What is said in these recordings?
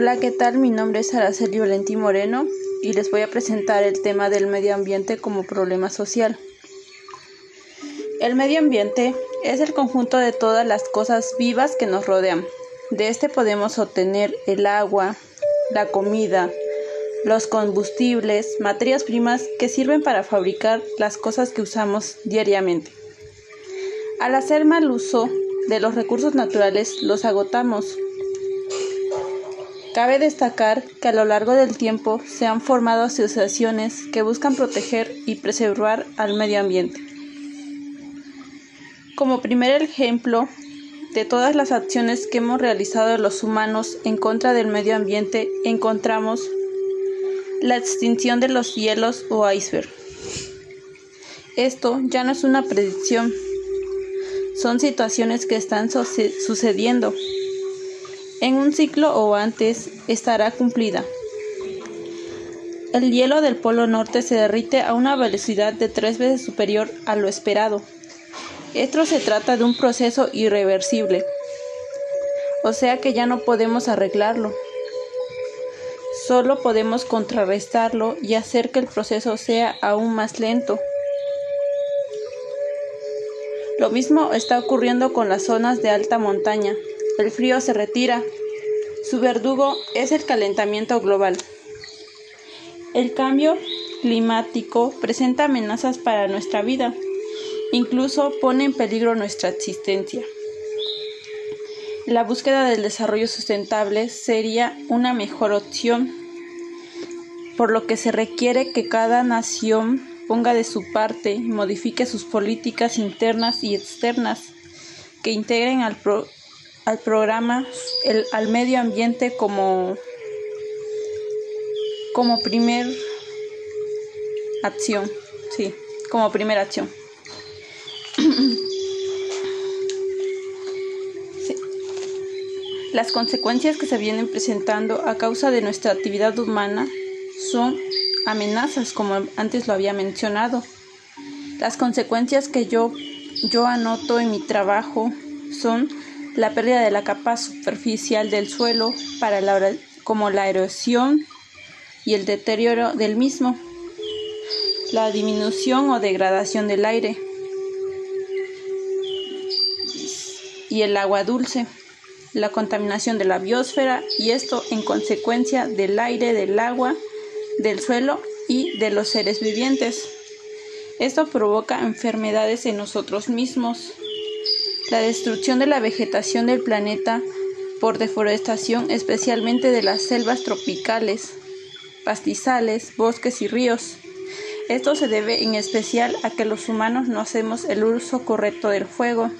Hola, ¿qué tal? Mi nombre es Araceli Valentín Moreno y les voy a presentar el tema del medio ambiente como problema social. El medio ambiente es el conjunto de todas las cosas vivas que nos rodean. De este podemos obtener el agua, la comida, los combustibles, materias primas que sirven para fabricar las cosas que usamos diariamente. Al hacer mal uso de los recursos naturales los agotamos Cabe destacar que a lo largo del tiempo se han formado asociaciones que buscan proteger y preservar al medio ambiente. Como primer ejemplo de todas las acciones que hemos realizado los humanos en contra del medio ambiente, encontramos la extinción de los hielos o iceberg. Esto ya no es una predicción, son situaciones que están sucediendo en un ciclo o antes estará cumplida. El hielo del Polo Norte se derrite a una velocidad de tres veces superior a lo esperado. Esto se trata de un proceso irreversible, o sea que ya no podemos arreglarlo. Solo podemos contrarrestarlo y hacer que el proceso sea aún más lento. Lo mismo está ocurriendo con las zonas de alta montaña. El frío se retira. Su verdugo es el calentamiento global. El cambio climático presenta amenazas para nuestra vida. Incluso pone en peligro nuestra existencia. La búsqueda del desarrollo sustentable sería una mejor opción, por lo que se requiere que cada nación ponga de su parte y modifique sus políticas internas y externas que integren al, al programa, el, al medio ambiente como, como primer acción, sí, como primera acción. Las consecuencias que se vienen presentando a causa de nuestra actividad humana son amenazas, como antes lo había mencionado. Las consecuencias que yo, yo anoto en mi trabajo son la pérdida de la capa superficial del suelo para como la erosión y el deterioro del mismo, la disminución o degradación del aire y el agua dulce, la contaminación de la biosfera y esto en consecuencia del aire, del agua, del suelo y de los seres vivientes. Esto provoca enfermedades en nosotros mismos, la destrucción de la vegetación del planeta por deforestación, especialmente de las selvas tropicales, pastizales, bosques y ríos. Esto se debe en especial a que los humanos no hacemos el uso correcto del fuego,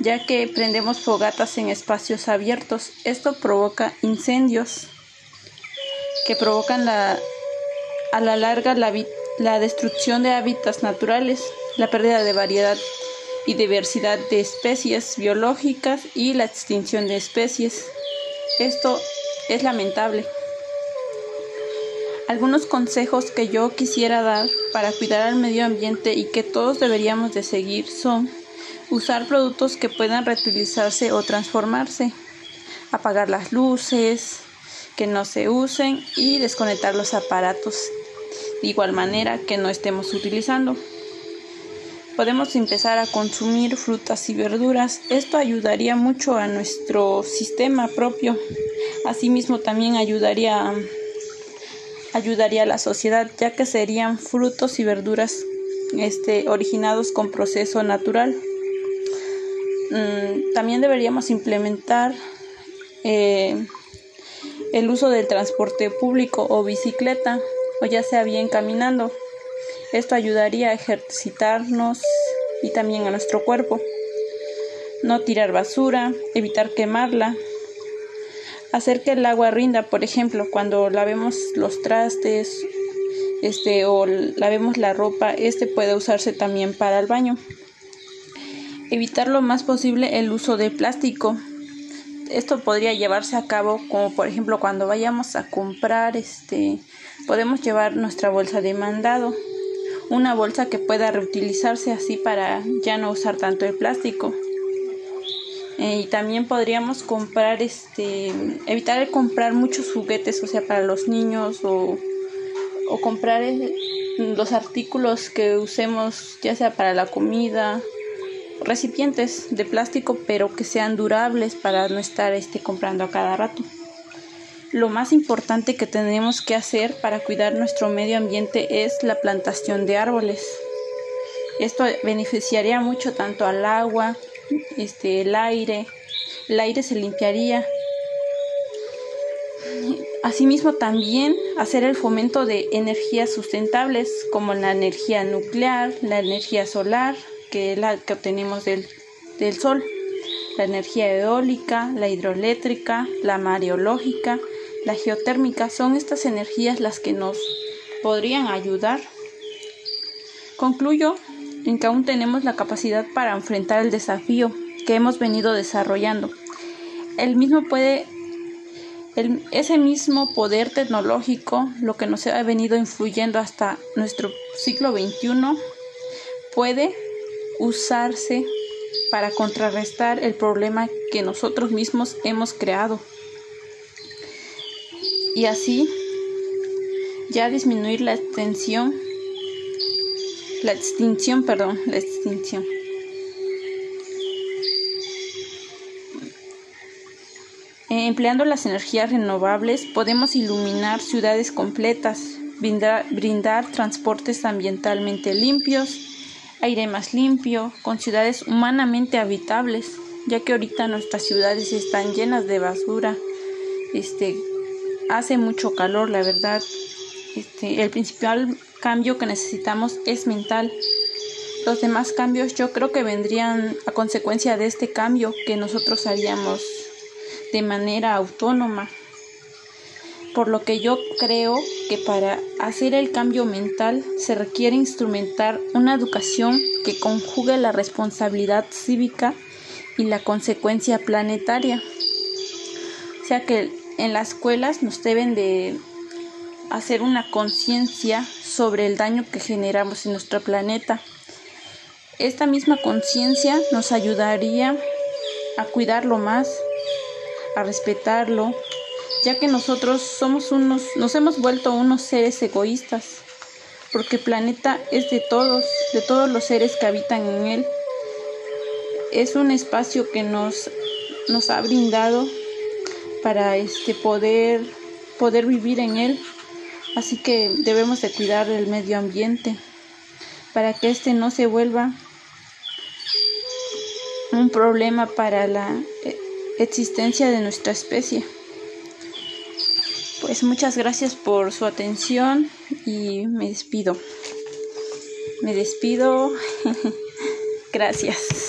ya que prendemos fogatas en espacios abiertos. Esto provoca incendios que provocan la, a la larga la, la destrucción de hábitats naturales, la pérdida de variedad y diversidad de especies biológicas y la extinción de especies. Esto es lamentable. Algunos consejos que yo quisiera dar para cuidar al medio ambiente y que todos deberíamos de seguir son usar productos que puedan reutilizarse o transformarse, apagar las luces que no se usen y desconectar los aparatos de igual manera que no estemos utilizando podemos empezar a consumir frutas y verduras. Esto ayudaría mucho a nuestro sistema propio. Asimismo también ayudaría ayudaría a la sociedad ya que serían frutos y verduras este, originados con proceso natural. Mm, también deberíamos implementar eh, el uso del transporte público o bicicleta o ya sea bien caminando. Esto ayudaría a ejercitarnos y también a nuestro cuerpo. No tirar basura, evitar quemarla, hacer que el agua rinda, por ejemplo, cuando lavemos los trastes este o lavemos la ropa, este puede usarse también para el baño. Evitar lo más posible el uso de plástico. Esto podría llevarse a cabo como por ejemplo cuando vayamos a comprar este podemos llevar nuestra bolsa de mandado una bolsa que pueda reutilizarse así para ya no usar tanto el plástico. Eh, y también podríamos comprar, este, evitar comprar muchos juguetes, o sea, para los niños o, o comprar los artículos que usemos, ya sea para la comida, recipientes de plástico, pero que sean durables para no estar este, comprando a cada rato. Lo más importante que tenemos que hacer para cuidar nuestro medio ambiente es la plantación de árboles. Esto beneficiaría mucho tanto al agua, este, el aire, el aire se limpiaría. Asimismo también hacer el fomento de energías sustentables como la energía nuclear, la energía solar, que es la que obtenemos del, del sol, la energía eólica, la hidroeléctrica, la mareológica, la geotérmica, son estas energías las que nos podrían ayudar. Concluyo en que aún tenemos la capacidad para enfrentar el desafío que hemos venido desarrollando. El mismo puede ese mismo poder tecnológico, lo que nos ha venido influyendo hasta nuestro siglo XXI, puede usarse para contrarrestar el problema que nosotros mismos hemos creado y así ya disminuir la extensión la extinción perdón la extinción empleando las energías renovables podemos iluminar ciudades completas brindar, transportes ambientalmente limpios aire más limpio, con ciudades humanamente habitables, ya que ahorita nuestras ciudades están llenas de basura. Este hace mucho calor, la verdad. Este, el principal cambio que necesitamos es mental. Los demás cambios yo creo que vendrían a consecuencia de este cambio que nosotros haríamos de manera autónoma por lo que yo creo que para hacer el cambio mental se requiere instrumentar una educación que conjugue la responsabilidad cívica y la consecuencia planetaria. O sea que en las escuelas nos deben de hacer una conciencia sobre el daño que generamos en nuestro planeta. Esta misma conciencia nos ayudaría a cuidarlo más, a respetarlo, ya que nosotros somos unos, nos hemos vuelto unos seres egoístas, porque el planeta es de todos, de todos los seres que habitan en él. Es un espacio que nos, nos ha brindado para este poder, poder vivir en él. Así que debemos de cuidar el medio ambiente para que este no se vuelva un problema para la eh, existencia de nuestra especie. Pues muchas gracias por su atención y me despido. Me despido. gracias.